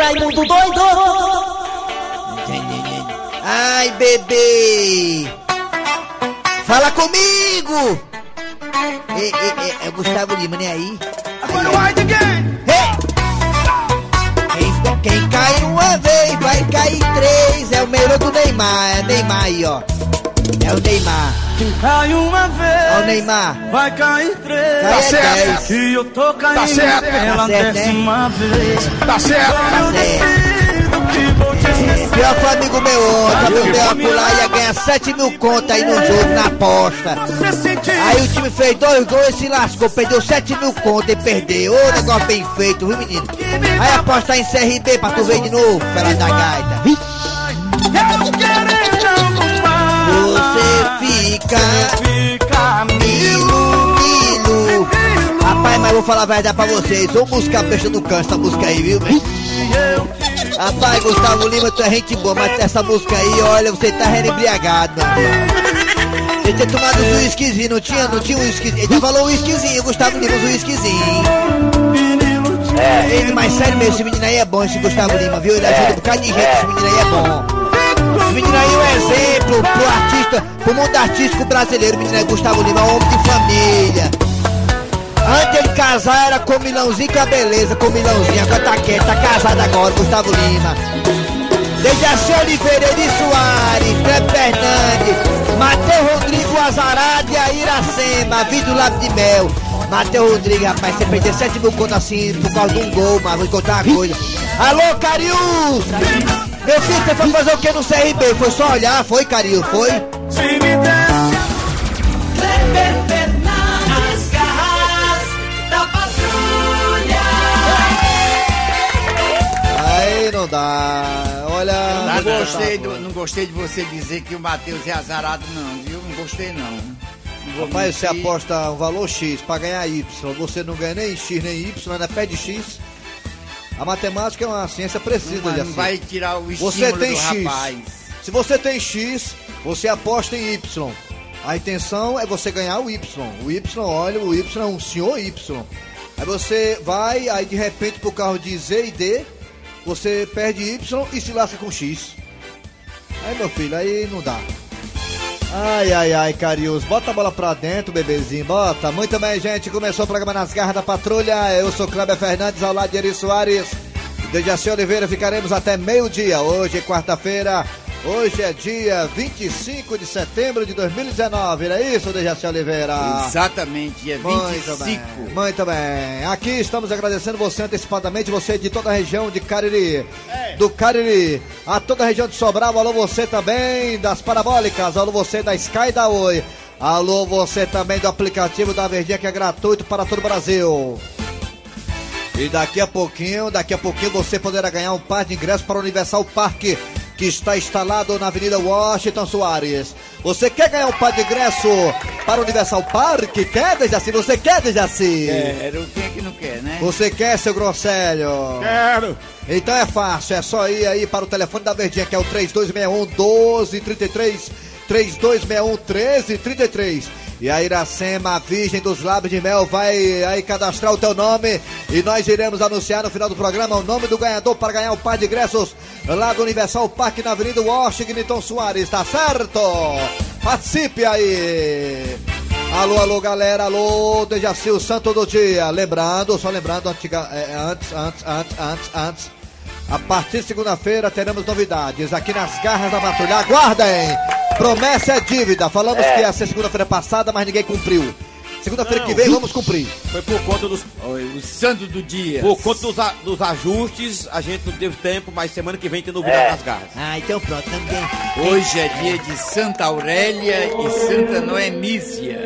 Raimundo doido! Ai, bebê! Fala comigo! É, é, é, é Gustavo Lima, né aí? Hey! Quem, quem cai uma vez vai cair três. É o melhor do Neymar. É Neymar aí, ó. É o Neymar. Quem cai uma vez. Ó o Neymar. Vai cair três. Tá é certo. dez. E eu tô caindo Tá certo. pela Tá certo, né? décima vez. Tá certo? Tá certo. Que. Pior que o amigo meu ontem, meu apular ia ganhar 7 mil conto aí no jogo, na aposta. Aí o time fez dois gols e se lascou, perdeu 7 mil conto e perdeu. Ô, negócio bem feito, viu menino? Aí aposta em CRB pra tu ver de novo, pela da gaita. Vixe, Eu mais. Você fica Fica milo. Rapaz, mas vou falar a verdade pra vocês. Vou buscar peixe no canto essa música aí, viu? Eu Rapaz, Gustavo Lima, tu é gente boa, mas essa música aí, olha, você tá embriagado, meu irmão. Você tinha tomado um whiskyzinho, não tinha? Não tinha um whiskyzinho. Ele já falou um whiskyzinho, Gustavo Lima, um whiskyzinho. menino te Ele, mas sério mesmo, esse menino aí é bom, esse Gustavo Lima, viu? Ele ajuda um bocado de gente, esse menino aí é bom. Esse menino aí é um exemplo pro artista, pro mundo artístico brasileiro. O menino é Gustavo Lima, homem de família. Antes de casar era com Milãozinho com a beleza, com Milãozinho, agora tá quieto, tá casado agora, Gustavo Lima. Dejaci Oliveira, Eri Soares, Cleber Fernandes, Matheus Rodrigo Azarado e a Iracema, Vitor Lápis de Mel. Matheus Rodrigues, rapaz, você perdeu 7 mil conto assim por causa de um gol, mas vou te contar uma coisa. Alô, Carius! Meu filho, você foi fazer o que no CRB? Foi só olhar? Foi, Carius? Foi? se me desse. Aí não dá. Olha. Não gostei, do- não gostei de você dizer que o Matheus é azarado, não, viu? Não gostei, não. Rapaz, você aposta um valor X pra ganhar Y. Você não ganha nem X nem Y, ainda pede X. A matemática é uma ciência precisa, não Jaci. vai tirar o estímulo Você tem X. rapaz. Se você tem X, você aposta em Y. A intenção é você ganhar o Y. O Y, olha, o Y é um senhor Y. Aí você vai, aí de repente pro carro de Z e D, você perde Y e se lasca com X. Aí meu filho, aí não dá. Ai, ai, ai, Carius, bota a bola pra dentro, bebezinho, bota. Muito bem, gente, começou o programa Nas Garras da Patrulha. Eu sou Cléber Fernandes, ao lado de Eri Soares. Dejaci Oliveira, ficaremos até meio-dia. Hoje, quarta-feira, hoje é dia 25 de setembro de 2019, não é isso, Dejaci Oliveira? Exatamente, dia Muito 25. bem, muito bem. Aqui estamos agradecendo você antecipadamente, você de toda a região de Cariri, do Cariri, a toda a região de Sobral, alô você também das parabólicas, alô você da Sky da Oi, alô você também do aplicativo da Verdinha que é gratuito para todo o Brasil. E daqui a pouquinho, daqui a pouquinho você poderá ganhar um par de ingressos para o Universal Parque, que está instalado na Avenida Washington Soares. Você quer ganhar um par de ingresso para o Universal Parque? Quer, Dejaci? Você quer, Dejaci? Quero, quem é que não quer, né? Você quer, seu Grosselho? Quero. Então é fácil, é só ir aí para o telefone da Verdinha, que é o 3261 1233, 3261 1333. E a Iracema, a Virgem dos Lábios de Mel, vai aí cadastrar o teu nome e nós iremos anunciar no final do programa o nome do ganhador para ganhar o par de ingressos lá do Universal Parque na Avenida Washington Soares, tá certo? Participe aí! Alô, alô, galera, alô, Dejaci, o santo do dia. Lembrando, só lembrando, antiga, é, antes, antes, antes, antes, antes. A partir de segunda-feira teremos novidades aqui nas garras da patrulha. Aguardem! Promessa é dívida. Falamos que ia ser segunda-feira passada, mas ninguém cumpriu. Segunda-feira que vem vamos cumprir. Foi por conta dos, o santo do dia. por conta dos, a- dos ajustes, a gente não teve tempo, mas semana que vem tem novidade nas garras. Ah, então pronto, também. Hoje é dia de Santa Aurélia e Santa Noemísia.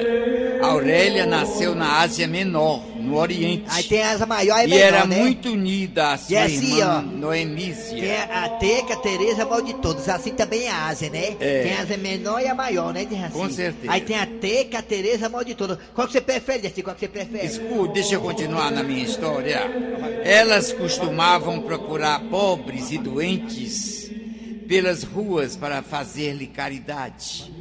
Aurélia nasceu na Ásia Menor, no Oriente. Aí tem asa maior e e menor, era né? muito unida a sua E assim, irmã ó. Noemísia. Tem a Teca, a Tereza, mal de todos. Assim também é a Ásia, né? É. Tem a asa menor e a maior, né, Dejaci? Com certeza. Aí tem a Teca, a Tereza, mal de todos. Qual que você prefere, Dejaci? Qual que você prefere? Escute, deixa eu continuar na minha história. Elas costumavam procurar pobres e doentes pelas ruas para fazer-lhe caridade.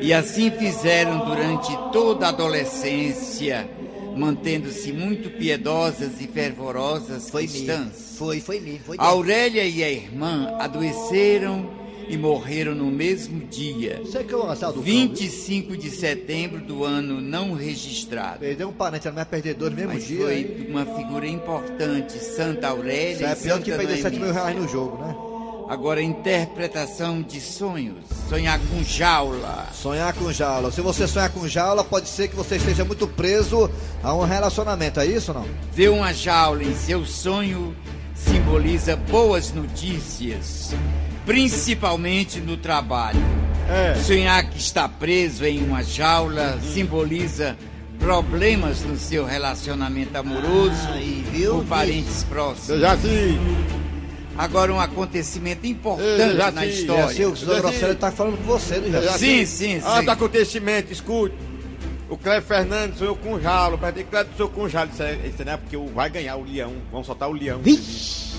E assim fizeram durante toda a adolescência, mantendo-se muito piedosas e fervorosas Foi cristãs. Foi, foi mesmo. Foi Aurélia e a irmã adoeceram e morreram no mesmo dia, Você que é 25 de setembro do ano não registrado. Perdeu um parente, ela não é perder no mesmo Mas dia. foi hein? uma figura importante, Santa Aurélia Isso é e pior Santa que perder 7 mil reais no jogo, né? Agora, interpretação de sonhos. Sonhar com jaula. Sonhar com jaula. Se você sonhar com jaula, pode ser que você esteja muito preso a um relacionamento, é isso ou não? Ver uma jaula em seu sonho simboliza boas notícias, principalmente no trabalho. É. Sonhar que está preso em uma jaula simboliza problemas no seu relacionamento amoroso Aí, viu? com parentes próximos. Eu já vi. Agora, um acontecimento Eu importante já na assim, história. o Zé Grosselio tá falando com você, do Jaci. Sim, sim, Ah, sim. do acontecimento, escute. O Cleber Fernandes sonhou com o Jalo. Perguntei, Cleber, sonhou com o Jalo. Isso, é, isso não é porque o- vai ganhar o Leão. Vamos soltar o Leão.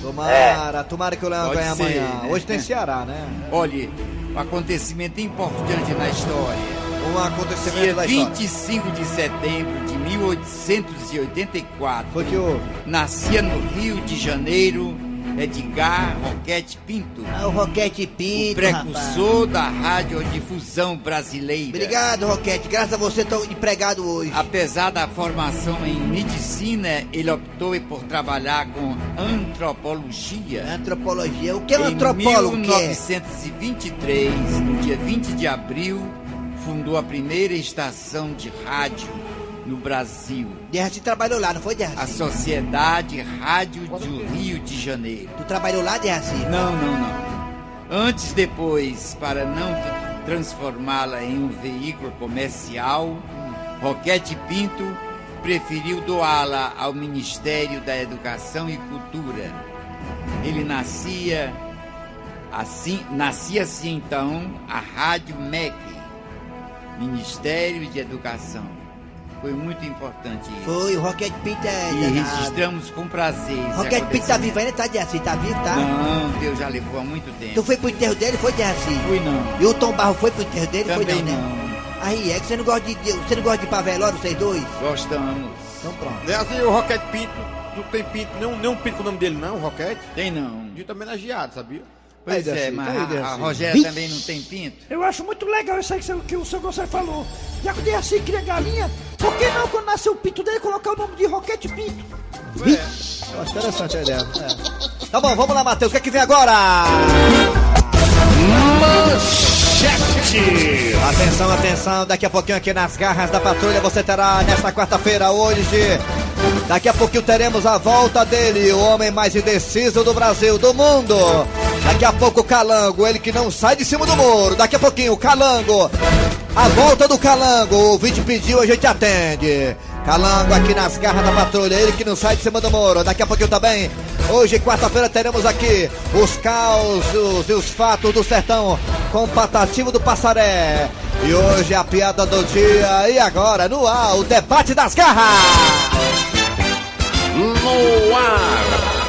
Tomara, tomara que o Leão ganhe amanhã. né? Hoje tem Ceará, né? Olha, um acontecimento importante na história. Um acontecimento Dia da história. 25 de setembro de 1884, Foi que o. nascia no Rio de Janeiro Edgar Roquete Pinto, Ah, o Roquete Pinto, o precursor da radiodifusão brasileira. Obrigado, Roquete. Graças a você estou empregado hoje. Apesar da formação em medicina, ele optou por trabalhar com antropologia. Antropologia. O que é um Em antropólogo que é? 1923, no dia 20 de abril, fundou a primeira estação de rádio no Brasil, Derraci trabalhou lá, não foi, a Derraci? Sociedade Rádio do Rio de Janeiro. Tu trabalhou lá, Derraci? Não, não, não. Antes, depois, para não transformá-la em um veículo comercial, Roquete Pinto preferiu doá-la ao Ministério da Educação e Cultura. Ele nascia assim, nascia assim então a Rádio MEC, Ministério de Educação. Foi muito importante isso. Foi, o Roquete Pinto é. E danado. registramos com prazer. Roquete Pinto tá vivo ainda, tá, Derraci? Tá vivo, tá? Não, Deus já levou há muito tempo. Tu foi pro enterro dele, foi, Derraci? Fui não. E o Tom Barro foi pro enterro dele, Também foi não, né? não. Aí é que você não gosta de. Você não gosta de ir pra velório, vocês dois? Gostamos. Então pronto. É assim, o Roquete Pinto, não tem pinto, nem, nem um pinto com o nome dele, não, o Roquete. Tem não. De homenageado, sabia? Pois é, mas a, a. Rogéria também não tem pinto. Eu acho muito legal isso aí que, que o seu Gonçalo falou. Já que o Deaci cria galinha, por que não, quando nascer o pinto dele, colocar o nome de Roquete Pinto? Eu acho interessante a ideia. É. Tá bom, vamos lá, Matheus. O que é que vem agora? Manchete! Atenção, atenção. Daqui a pouquinho aqui nas garras da patrulha você terá nesta quarta-feira, hoje. Daqui a pouquinho teremos a volta dele, o homem mais indeciso do Brasil, do mundo. Daqui a pouco o Calango, ele que não sai de cima do muro. Daqui a pouquinho o Calango. A volta do Calango, o ouvinte pediu, a gente atende. Calango aqui nas garras da patrulha, ele que não sai de cima do muro. Daqui a pouquinho também. Hoje, quarta-feira, teremos aqui os causos e os fatos do sertão com o Patativo do Passaré. E hoje a piada do dia. E agora, no ar, o debate das garras. No ar,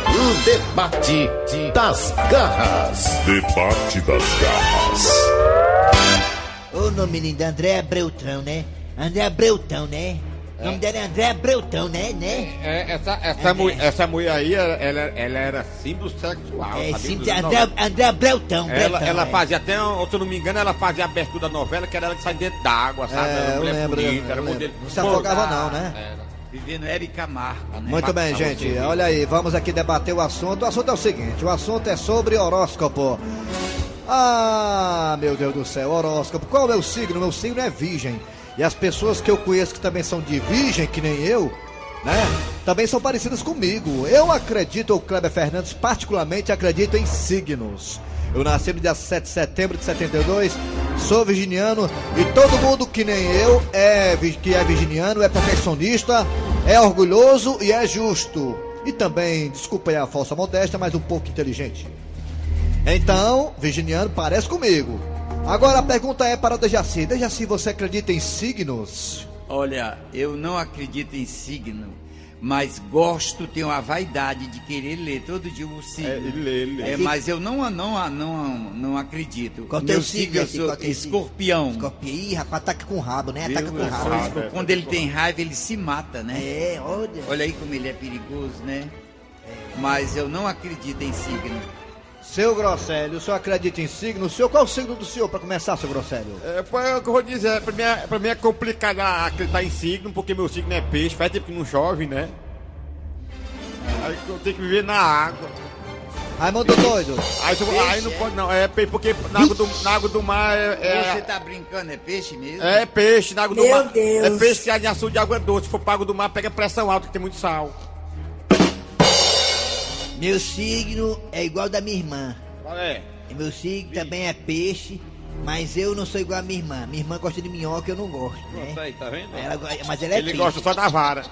o debate das garras. Debate das garras. Ô nome lindo, André Breutão, né? André Breutão, né? O nome dela é André Breutão, né? né? É, essa, essa, mu- essa mulher aí, ela, ela, era símbolo sexual. É, sim, André, 90. André Breutão, Ela, Breutão, ela é. fazia até, se eu não me engano, ela fazia a abertura da novela, que era ela que sai dentro d'água, sabe? É, Era mulher lembro, bonita, eu era lembro. modelo. Não se afogava não, né? Era. Vivendo Érica Marco, né? Muito bem, gente. Olha aí, vamos aqui debater o assunto. O assunto é o seguinte: o assunto é sobre horóscopo. Ah, meu Deus do céu, horóscopo. Qual é o meu signo? Meu signo é virgem. E as pessoas que eu conheço que também são de virgem, que nem eu, né? Também são parecidas comigo. Eu acredito, o Kleber Fernandes, particularmente acredito em signos. Eu nasci no dia 7 de setembro de 72, sou virginiano e todo mundo que nem eu é que é virginiano, é perfeccionista, é orgulhoso e é justo. E também, desculpa aí a falsa modéstia, mas um pouco inteligente. Então, virginiano parece comigo. Agora a pergunta é para Dejaci. Dejaci, você acredita em signos? Olha, eu não acredito em signo, mas gosto, tenho a vaidade de querer ler todo dia o signo. É, ele lê, lê. É, mas eu não, não, não, não acredito. Qual Meu teu signo, signo eu sou signo? escorpião. Escorpião. Ih, rapaz, ataca com rabo, né? Ataca com sou rabo. escorpião. Quando ele tem raiva, ele se mata, né? É, olha. Olha aí como ele é perigoso, né? Mas eu não acredito em signo. Seu Grosselio, o senhor acredita em signo? O senhor, qual é o signo do senhor pra começar, seu Grosselio? É, é o que eu vou dizer, pra mim, é, pra mim é complicado acreditar em signo, porque meu signo é peixe, faz tempo que não chove, né? Aí eu tenho que viver na água. Raimundo doido. Aí, eu- aí não pode não, é peixe, porque na água do, na água do mar é, Você é, tá brincando, é peixe mesmo? é peixe, na água do Meu mar. Deus. É peixe que é de açúcar de água doce, se for pra água do mar, pega pressão alta, que tem muito sal. Meu signo é igual da minha irmã. Qual é? E meu signo também é peixe, mas eu não sou igual a minha irmã. Minha irmã gosta de minhoca, eu não gosto, né? aí, tá vendo? Ela mas ela é Ele peixe. gosta só da vara.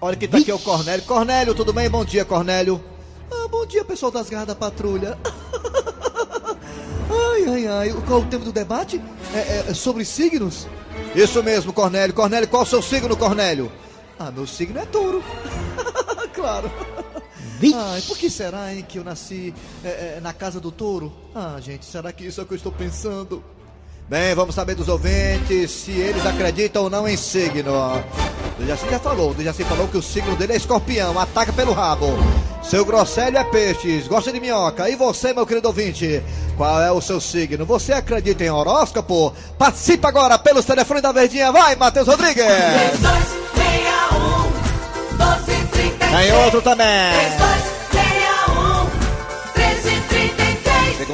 Olha que tá aqui é o Cornélio. Cornélio, tudo bem? Bom dia, Cornélio. Ah, bom dia, pessoal das garras da patrulha. ai, ai, ai. Qual o tema do debate? É, é sobre signos? Isso mesmo, Cornélio. Cornélio, qual o seu signo, Cornélio? Ah, meu signo é touro. claro. Ai, por que será, hein, que eu nasci é, é, na casa do touro? Ah, gente, será que isso é o que eu estou pensando? Bem, vamos saber dos ouvintes se eles acreditam ou não em signo. O Jaci já falou, o Jaci falou que o signo dele é escorpião, ataca pelo rabo. Seu Grosselio é peixes, gosta de minhoca. E você, meu querido ouvinte, qual é o seu signo? Você acredita em horóscopo? Participa agora pelos telefones da Verdinha. Vai, Matheus Rodrigues! 3261 1233 Tem outro também.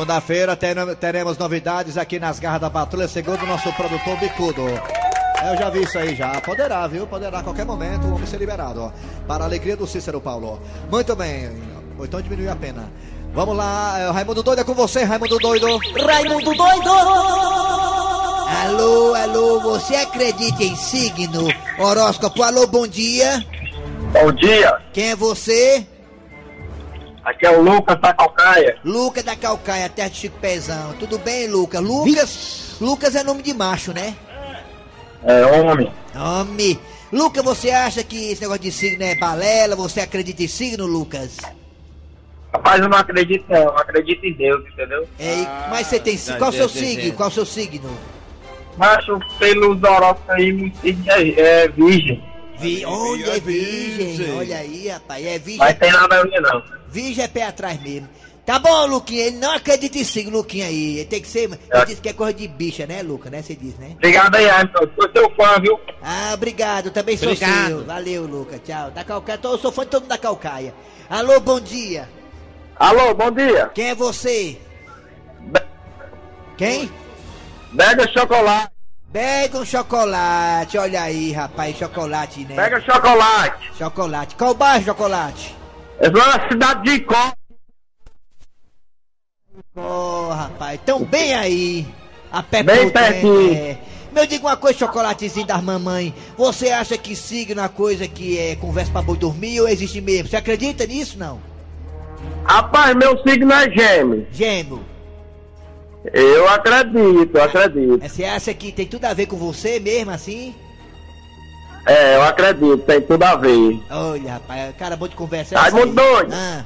Segunda-feira teremos- novidades aqui nas garras da patrulha, segundo o nosso produtor Bicudo. Eu já vi isso aí já. Poderá, viu? Poderá a qualquer momento o homem ser liberado. ó. Para a alegria do Cícero Paulo. Muito bem. Ou então diminuiu a pena. Vamos lá, é, Raimundo Doido é com você, Raimundo Doido. Raimundo doido Alô, alô, você acredita em signo? Horóscopo, alô, bom dia. Bom dia, Quem é você? Aqui é o Lucas da Calcaia. Lucas da Calcaia, terra de Chico Pezão. Tudo bem, Lucas? Lucas, Lucas é nome de macho, né? É homem. Homem. Lucas, você acha que esse negócio de signo é balela? Você acredita em signo, Lucas? Rapaz, eu não acredito não, eu acredito em Deus, entendeu? É, mas você tem signo. Qual o seu signo? Qual o seu signo? Macho, pelos horóscopos aí, meu signo é, é virgem. Vi, olha, é virgem. Olha aí, rapaz. É virgem. Mas tem nada a ver não. Virgem é pé atrás mesmo. Tá bom, Luquinha. Ele não acredita em signo, Luquinha aí. Ele tem que ser. Ele disse que é coisa de bicha, né, Luca? Né? Você diz, né? Obrigado aí, Anderson. Sou seu fã, viu? Ah, obrigado. Eu também sou Obrigado. seu. Valeu, Luca. Tchau. Da Calcaia. Tô- Eu sou fã de todo mundo da Calcaia. Alô, bom dia. Alô, bom dia. Quem é você? Quem? Pega chocolate. Pega um chocolate. Olha aí, rapaz. Chocolate, né? Pega chocolate. Chocolate. Qual bairro, chocolate? Sou na cidade de Icó. Ô, rapaz. Tão bem aí. A pé Bem pertinho. é. Meu, diga uma coisa, chocolatezinho das mamãe. Você acha que signo é uma coisa que é conversa pra boi dormir ou existe mesmo? Você acredita nisso, não? Rapaz, meu signo é gêmeo. Gêmeo. Eu acredito, eu acredito. É, Você acha que tem tudo a ver com você mesmo, assim? É, eu acredito, tem tudo a ver. Olha, rapaz, cara bom de conversa. Ai, muito doido. Ah,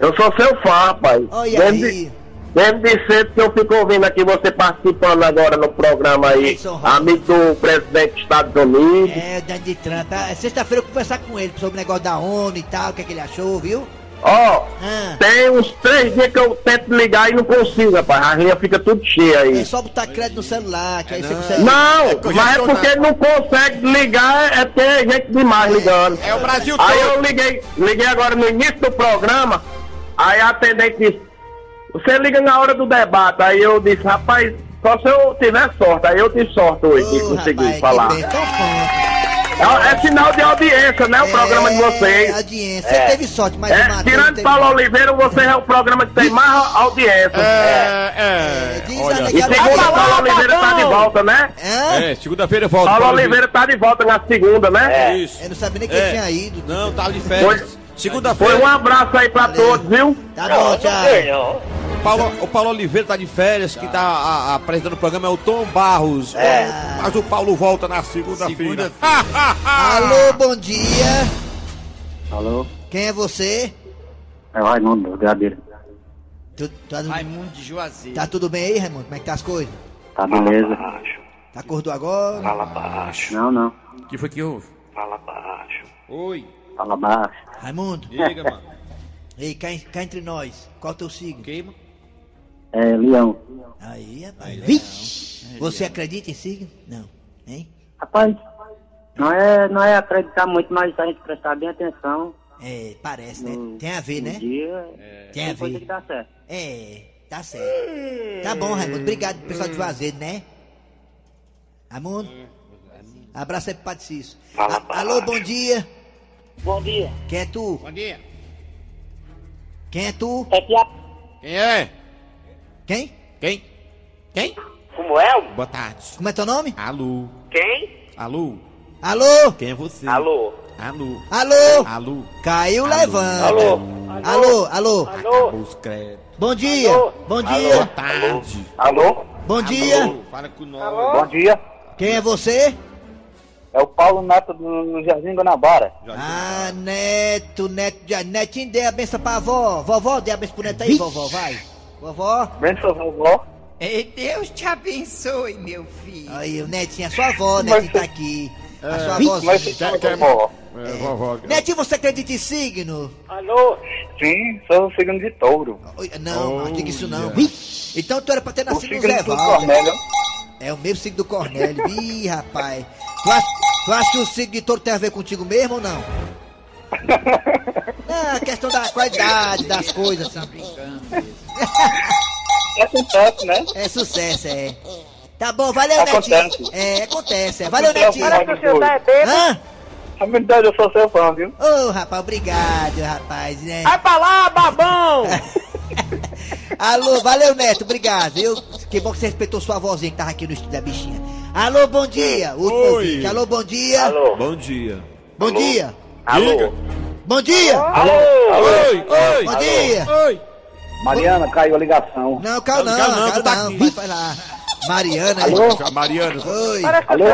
Eu sou seu fã, rapaz. olha Desde- aí. Desde cedo que eu fico ouvindo aqui você participando agora no programa aí, amigo do presidente dos Estados Unidos. É, Donald Trump. Ah, Sexta-feira eu vou conversar com ele sobre o negócio da ONU e tal, o que, é que ele achou, viu? Ó, Ah, tem uns três dias que eu tento ligar e não consigo, rapaz. A linha fica tudo cheia é aí. só botar crédito no celular, que aí você consegue. Não, mas é porque não consegue ligar, é ter gente demais ligando. É o Brasil Aí todo. eu liguei, liguei agora no início do programa, aí a atendente disse, você liga na hora do debate, aí eu disse, rapaz, só se eu tiver sorte, aí eu tive sorte hoje de Ô, conseguir rapaz, falar. Que bem, então. É, é sinal de audiência, né? O programa de É, vocês. audiência. Você teve sorte, mas É, Matheus tirando teve- Paulo Oliveira, você é o programa que tem mais audiência. É, É, é. diz Olha, E segunda, Paulo Oliveira tá de volta, né? Hã? é, segunda-feira volta. Paulo Oliveira tá de volta na segunda, né? Isso. Eu não sabia nem que É. ele tinha ido. Não, tava de férias. Foi Segunda-feira. um abraço aí pra todos, viu? Tá bom, tchau. O Paulo, o Paulo Oliveira tá de férias, que tá a- a- apresentando o programa é o Tom Barros. É. Mas o Paulo volta na segunda-feira. Segunda-feira. Alô, bom dia. Alô? Quem é você? É o Raimundo, Gadeira. Tu, tá, Raimundo de Juazeiro. tá tudo bem aí, Raimundo? Como é que tá as coisas? Tá beleza? Tá acordou agora? Fala baixo. Não, não. O que foi que houve? Fala baixo. Oi. Fala baixo. Raimundo? Diga, mano. Ei, cá, cá entre nós. Qual é o teu signo? Queima. É, Leão. Aí, rapaz. Vixe! Você acredita em signo? Não. Hein? Rapaz, não é, não é acreditar muito, mas a gente prestar bem atenção. É, parece, né? no- Tem a ver, né? Dia, Tem a tem coisa ver. que dá certo. É, tá certo. Tá bom, Raimundo. Obrigado, pessoal de Juazeiro, né? Raimundo? Abraço aí pro Padre Cício. A- Alô, bom dia. Bom dia. Quem é tu? Bom dia. Quem é tu? É a... Quem é? Quem? Quem? Quem? Como é? Boa tarde. Como é teu nome? Alô? Quem? Alô? Alô? Quem é você? Alô? Alô? Alô? Alô? Caiu, Alô? levanta. Alô? Alô, alô. Alô? Os créditos. Bom dia. Bom Boa dia. tarde. Alô? Bom dia. Alô? Fala com nós. Bom dia. Quem é você? É o Paulo Neto do Jardim Guanabara. Ah, Neto, Neto, Netinho, dê a benção pra avó. Vovó, dê a benção pro Neto aí, vovó, vai. Vovó. Benção, vovó. Ei, Deus te abençoe, meu filho. Aí, o Netinho, a sua avó, Netinho tá aqui. A sua avózinha. Mas Quer- quer- vovó. É, vovó. Netinho, você acredita em signo? Alô? Sim, sou signo de touro. Não, não diga isso não. Vixe, Então tu era pra ter O nascido no signo Zé do Valdo. Cornélio. É o mesmo signo do Cornélio. Ih, rapaz. Tu acha, tu acha que o signo de touro tem a ver contigo mesmo ou não? É a questão da qualidade das coisas, sabe? É sucesso, né? É sucesso, é. Tá bom, valeu, Acontece. Netinho. É, acontece. É. Valeu, Acontece, Netinho. mas o senhor tá Hã? A verdade, eu sou seu fã, viu? Ô, rapaz, obrigado, rapaz. Né? Vai pra lá, babão! Alô, valeu, Neto, obrigado. Eu, que bom que você respeitou sua vozinha que tava aqui no estúdio da bichinha. Alô, bom dia. Último Oi. ouvinte. Alô, bom dia. Alô? Bom dia. Bom dia. Alô? Bom dia. Alô? Oi, oi. Bom dia. Oi. Mariana, caiu a ligação. Não, calma não, Não, tu tá não. aqui. Vai, vai lá. Mariana. Alô? Mariana. Oi. Alô?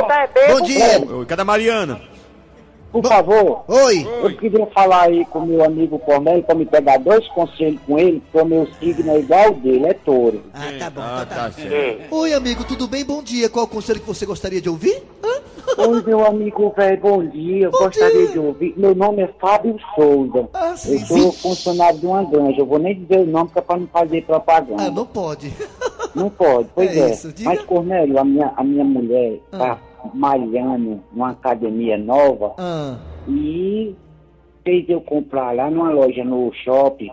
Bom dia. Oi, Cadê a Mariana? Por favor, Oi. eu queria falar aí com meu amigo Cornélio pra me pegar dois conselhos com ele, porque o meu signo é igual ao dele, é touro. Ah, tá bom, Ah, tá. tá certo. Oi, amigo, tudo bem? Bom dia. Qual o conselho que você gostaria de ouvir? Hã? Oi, meu amigo velho, bom dia. Eu Bom gostaria dia. de ouvir. Meu nome é Fábio Souza. Ah, sim, eu sou funcionário de uma granja. Eu vou nem dizer o nome que é pra não fazer propaganda. Ah, não pode. Não pode, pois É é. isso. Mas, Cornélio, a minha, a minha mulher Ah. tá malhando numa academia nova Ah, e fez eu comprar lá numa loja no shopping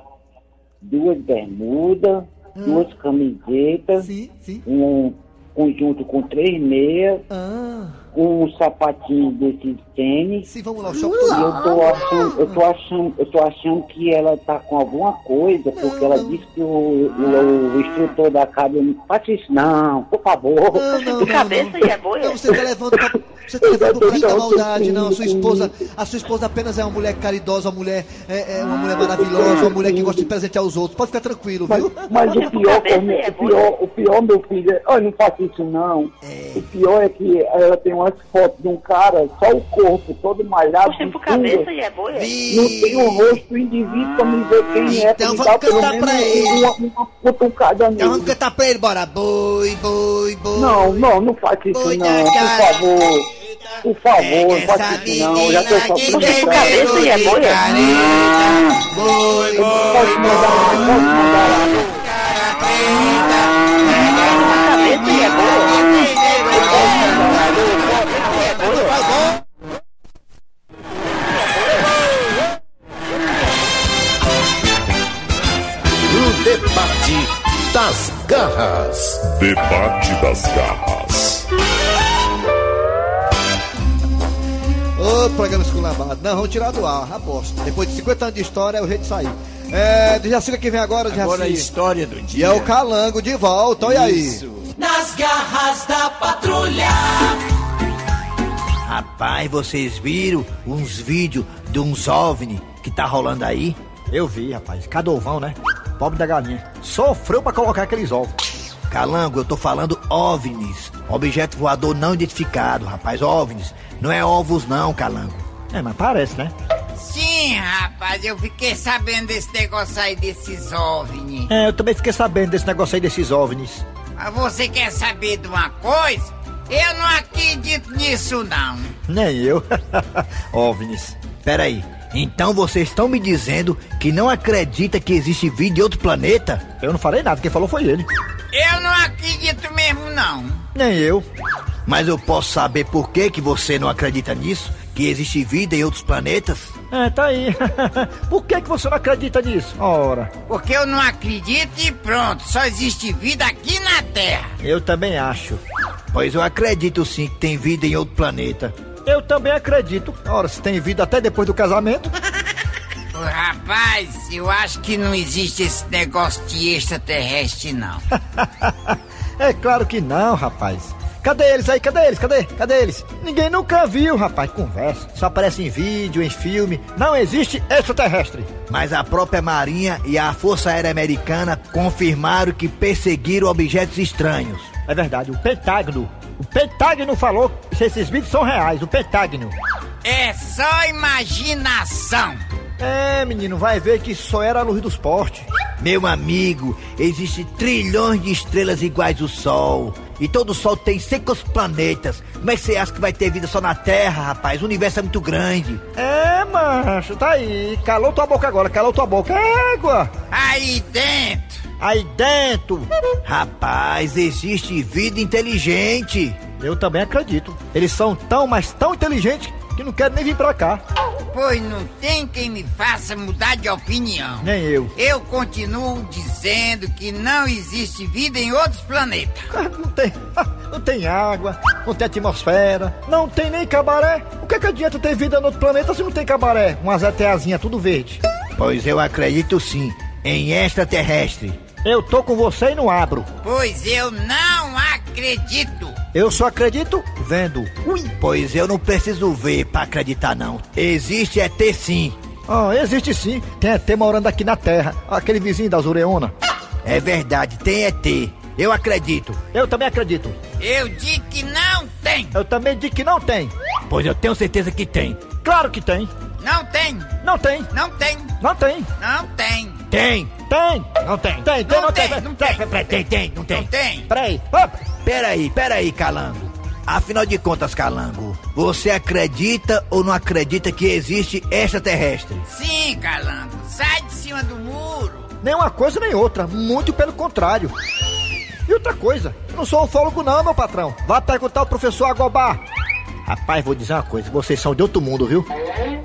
duas bermudas, duas camisetas, sim, sim. um conjunto com três meias, Ah, um sapatinho desses tênis. sim, vamos lá, o shopping E eu tô achando, eu tô achando, eu tô achando que ela tá com alguma coisa, porque ela disse que o, o, o instrutor da academia. Faça isso não, por favor. Não, não, não, cabeça não. e é boa. Não, você tá levando pra, você tá levando pra muita maldade, não. A sua esposa, a sua esposa apenas é uma mulher caridosa, uma mulher, é, é uma mulher maravilhosa, uma mulher que gosta de presentear os outros. Pode ficar tranquilo, Mas, viu? mas o pior, Cornélio, o pior, o pior, meu filho, é- olha, não faça isso não. O pior é que ela tem umas fotos de um cara, só o corpo todo malhado. de sunga. e é boa. Não tem o rosto do indivíduo pra me ver quem é, Então vamos pelo cantar pra ele. uma, uma cutucada Então vamos cantar pra ele, bora. Boi, boi, boi. Não, não, não faça isso Oi, não, por favor. Por favor, não Essa faça isso não, já tô tem tanto. pelo e é boia. careta. Boi, boi, Pode mandar lá, pode mandar lá. cara preta. Das garras. Debate das garras. Ô, programa esculambado. Não, vamos tirar do ar, aposto. Depois de 50 anos de história, é o jeito de sair. É, de Jacica que vem agora, de Agora a Jacica. história do E dia. é o Calango de volta, olha aí. Isso. Nas garras da patrulha. Rapaz, vocês viram uns vídeos de uns OVNI que tá rolando aí? Eu vi, rapaz. Cadovão, né? Pobre da galinha. Sofreu pra colocar aqueles ovos. Calango, eu tô falando OVNIs. Objeto voador não identificado, rapaz. OVNIs. Não é ovos não, Calango. É, mas parece, né? Sim, rapaz, eu fiquei sabendo desse negócio aí desses OVNI. É, eu também fiquei sabendo desse negócio aí desses OVNIs. Mas você quer saber de uma coisa? Eu não acredito nisso, não. Nem eu. OVNIs. Peraí. Então vocês estão me dizendo que não acredita que existe vida em outro planeta? Eu não falei nada, quem falou foi ele. Eu não acredito mesmo, não. Nem eu. Mas eu posso saber por que, que você não acredita nisso? Que existe vida em outros planetas? É, tá aí. por que, que você não acredita nisso? Ora. Porque eu não acredito e pronto, só existe vida aqui na Terra. Eu também acho. Pois eu acredito sim que tem vida em outro planeta. Eu também acredito. Ora, se tem vida até depois do casamento. Rapaz, eu acho que não existe esse negócio de extraterrestre, não. é claro que não, rapaz. Cadê eles aí? Cadê eles? Cadê? Cadê eles? Ninguém nunca viu, rapaz. Conversa. Só aparece em vídeo, em filme. Não existe extraterrestre. Mas a própria Marinha e a Força Aérea Americana confirmaram que perseguiram objetos estranhos. É verdade, o Pentágono. O Pentágono falou que esses vídeos são reais, o Pentágono. É só imaginação. É, menino, vai ver que só era a luz dos postes. Meu amigo, existe trilhões de estrelas iguais ao Sol. E todo Sol tem cinco planetas. Como é que você acha que vai ter vida só na Terra, rapaz? O universo é muito grande. É, macho, tá aí. Calou tua boca agora, calou tua boca. Égua! Aí dentro. Aí dentro. Rapaz, existe vida inteligente. Eu também acredito. Eles são tão, mas tão inteligentes que não querem nem vir pra cá. Pois não tem quem me faça mudar de opinião. Nem eu. Eu continuo dizendo que não existe vida em outros planetas. Não tem, não tem água, não tem atmosfera, não tem nem cabaré. O que, é que adianta ter vida no outro planeta se não tem cabaré? Umas ETAzinha tudo verde. Pois eu acredito sim em extraterrestre. Eu tô com você e não abro. Pois eu não acredito. Eu só acredito vendo. Ui. Pois eu não preciso ver pra acreditar, não. Existe ET sim. Ah, existe sim. Tem ET morando aqui na Terra. Aquele vizinho da Zureona. É verdade, tem ET. Eu acredito. Eu também acredito. Eu digo que não tem. Eu também digo que não tem. Pois eu tenho certeza que tem. Claro que tem. Não tem. Não tem. Não tem. Não tem. Não tem. Tem. Tem. Não tem. Tem, tem, Não tem, tem. não tem. Tem, tem, tem, não tem. Não tem. Peraí. Opa. Peraí, peraí, Calango. Afinal de contas, Calango, você acredita ou não acredita que existe extraterrestre? Sim, Calango. Sai de cima do muro. Nem uma coisa nem outra, muito pelo contrário. E outra coisa, eu não sou ufólogo não, meu patrão. Vá perguntar ao professor Agobá. Rapaz, vou dizer uma coisa, vocês são de outro mundo, viu?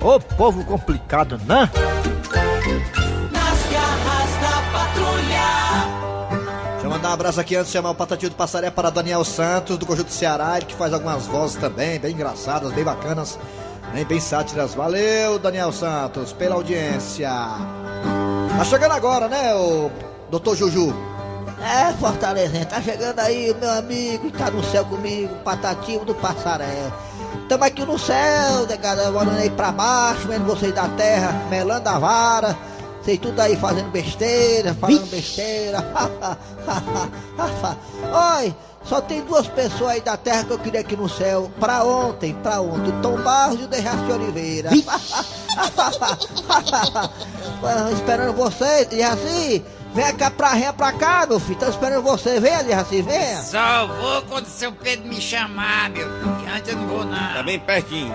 Ô povo complicado, né? Abraço aqui antes de chamar o Patatinho do Passaré para Daniel Santos, do Conjunto Ceará, que faz algumas vozes também, bem engraçadas, bem bacanas, bem, bem sátiras. Valeu, Daniel Santos, pela audiência. Tá chegando agora, né, o doutor Juju? É, Fortalezense, tá chegando aí o meu amigo, tá no céu comigo, Patativo do Passaré. Tamo aqui no céu, negada, olhando aí pra baixo, vendo vocês da terra, melando a vara. Vocês tudo aí fazendo besteira, falando besteira. Oi, só tem duas pessoas aí da terra que eu queria aqui no céu. Pra ontem, pra ontem. Tom Barros e o Dejaci Oliveira. Esperando vocês, Dejaci. Vem cá pra ré pra cá, meu filho. Tô esperando você. Venha, Dejaci, venha. Só vou quando o seu Pedro me chamar, meu filho. Antes eu não vou, não. Tá bem pertinho.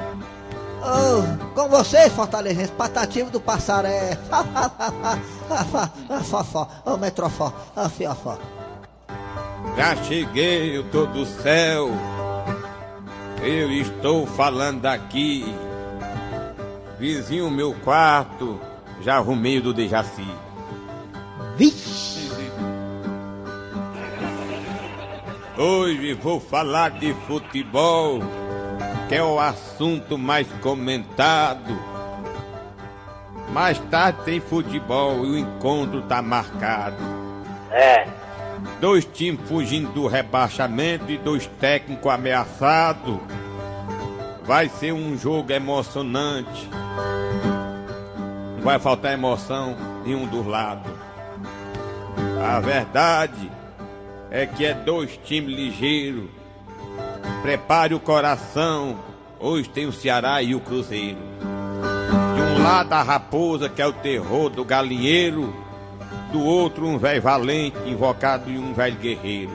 Oh, com vocês, Fortalezense, patativo do Passaré. Fofó, ô metrofó, ô fiofó. Já cheguei, eu tô do céu. Eu estou falando aqui. Vizinho meu quarto, já arrumei o do Dejaci. Vixe! Hoje vou falar de futebol, que é o assunto mais comentado. Mais tarde tem futebol e o encontro tá marcado. É. Dois times fugindo do rebaixamento e dois técnicos ameaçados. Vai ser um jogo emocionante. Vai faltar emoção em um dos lados. A verdade é que é dois times ligeiros. Prepare o coração. Hoje tem o Ceará e o Cruzeiro. De um lado a raposa, que é o terror do galinheiro, do outro um velho valente, invocado e um velho guerreiro.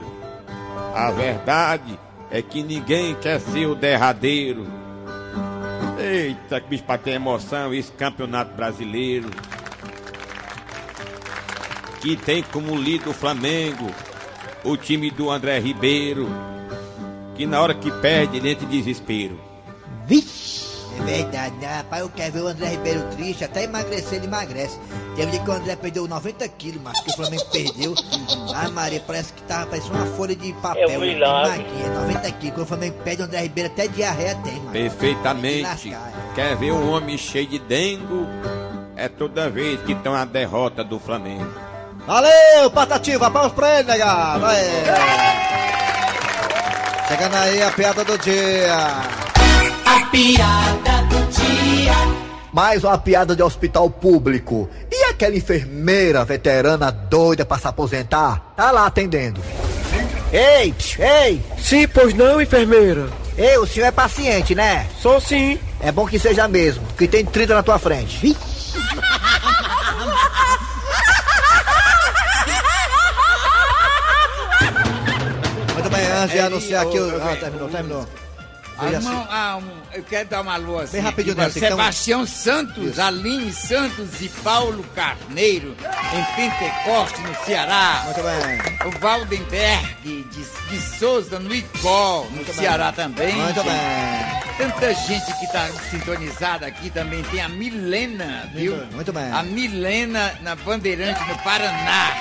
A verdade é que ninguém quer ser o derradeiro. Eita, que bicho pra ter emoção esse campeonato brasileiro. Que tem como líder o Flamengo, o time do André Ribeiro, que na hora que perde ele entra em desespero. Vixe! É verdade, né? Rapaz, eu quero ver o André Ribeiro triste, até emagrecer ele emagrece. Teve dia que o André perdeu 90 quilos, mas que o Flamengo perdeu. Ai, Maria, parece que tava parecendo uma folha de papel. É um milagre. Maquinha, 90 quilos. Quando o Flamengo perde o André Ribeiro, até diarreia tem, mano. Perfeitamente. Quer ver um homem cheio de dengo? É toda vez que tem uma derrota do Flamengo. Valeu, Patativa, palmas pra ele, negado. Aí. Chegando aí a piada do dia. A piada do dia. Mais uma piada de hospital público. E aquela enfermeira veterana doida pra se aposentar? Tá lá atendendo. Ei, psh, ei! Sim, pois não, enfermeira? Ei, o senhor é paciente, né? Sou sim. É bom que seja mesmo, que tem 30 na tua frente. Muito bem, antes de É, anunciar aqui o. Ah, terminou, terminou. Assim. ah, um- eu quero dar uma alô assim. Bem rapidinho, aqui, Nelson, então- Sebastião Santos, Aline Santos e Paulo Carneiro, em Pentecoste, no Ceará. Muito bem. O Valdenberg de, de Souza, no Icó, no Muito Ceará bem. também. Muito gente. bem. Tanta gente que está sintonizada aqui também. Tem a Milena, viu? muito bem. A Milena na Bandeirante, no Paraná.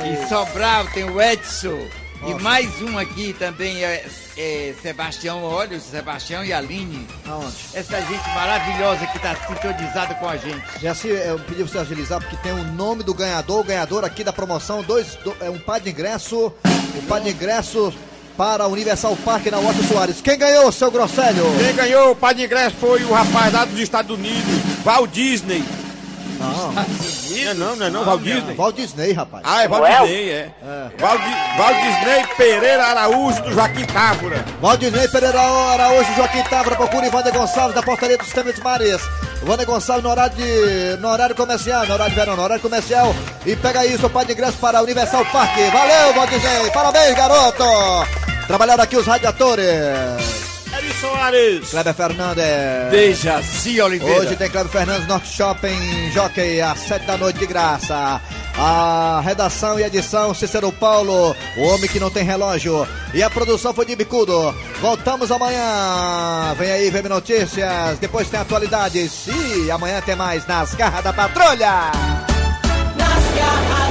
Ai. E Sobral tem o Edson. E mais um aqui também é, é Sebastião, olha, o Sebastião e a Aline. Aonde? Essa gente maravilhosa que está sintonizada com a gente. Já se eu pedi pra você agilizar porque tem o nome do ganhador, o ganhador aqui da promoção, dois, do- é um par de ingresso, um par de ingressos para o Universal Park na Washington Soares. Quem ganhou, seu Grosselho? Quem ganhou o par de ingresso foi o rapaz lá dos Estados Unidos, Walt Disney. Não. Não é não, não é não, Walt Disney. Walt Disney, rapaz. Ah, é Walt? Disney, é. Walt, Di- Walt Disney Pereira Araújo do Joaquim Távora. Valdinei Pereira Araújo, Joaquim Távora, procura Ivander Gonçalves da portaria dos Temes Marias. Ivander Gonçalves no horário, de, no horário comercial, no horário de verão, no horário comercial. E pega aí o seu par de ingresso para a Universal Park. Valeu, Valdinei. Parabéns, garoto. Trabalharam aqui os radiadores. Eri Soares. Kleber Fernandes. Dejaci Oliveira. Hoje tem Kleber Fernandes, Norte Shopping, Jockey, às sete da noite de graça. A redação e edição, Cícero Paulo, o homem que não tem relógio. E a produção foi de Bicudo. Voltamos amanhã. Vem aí, VM Notícias. Depois tem atualidades. E amanhã tem mais nas garras da patrulha. Nas garras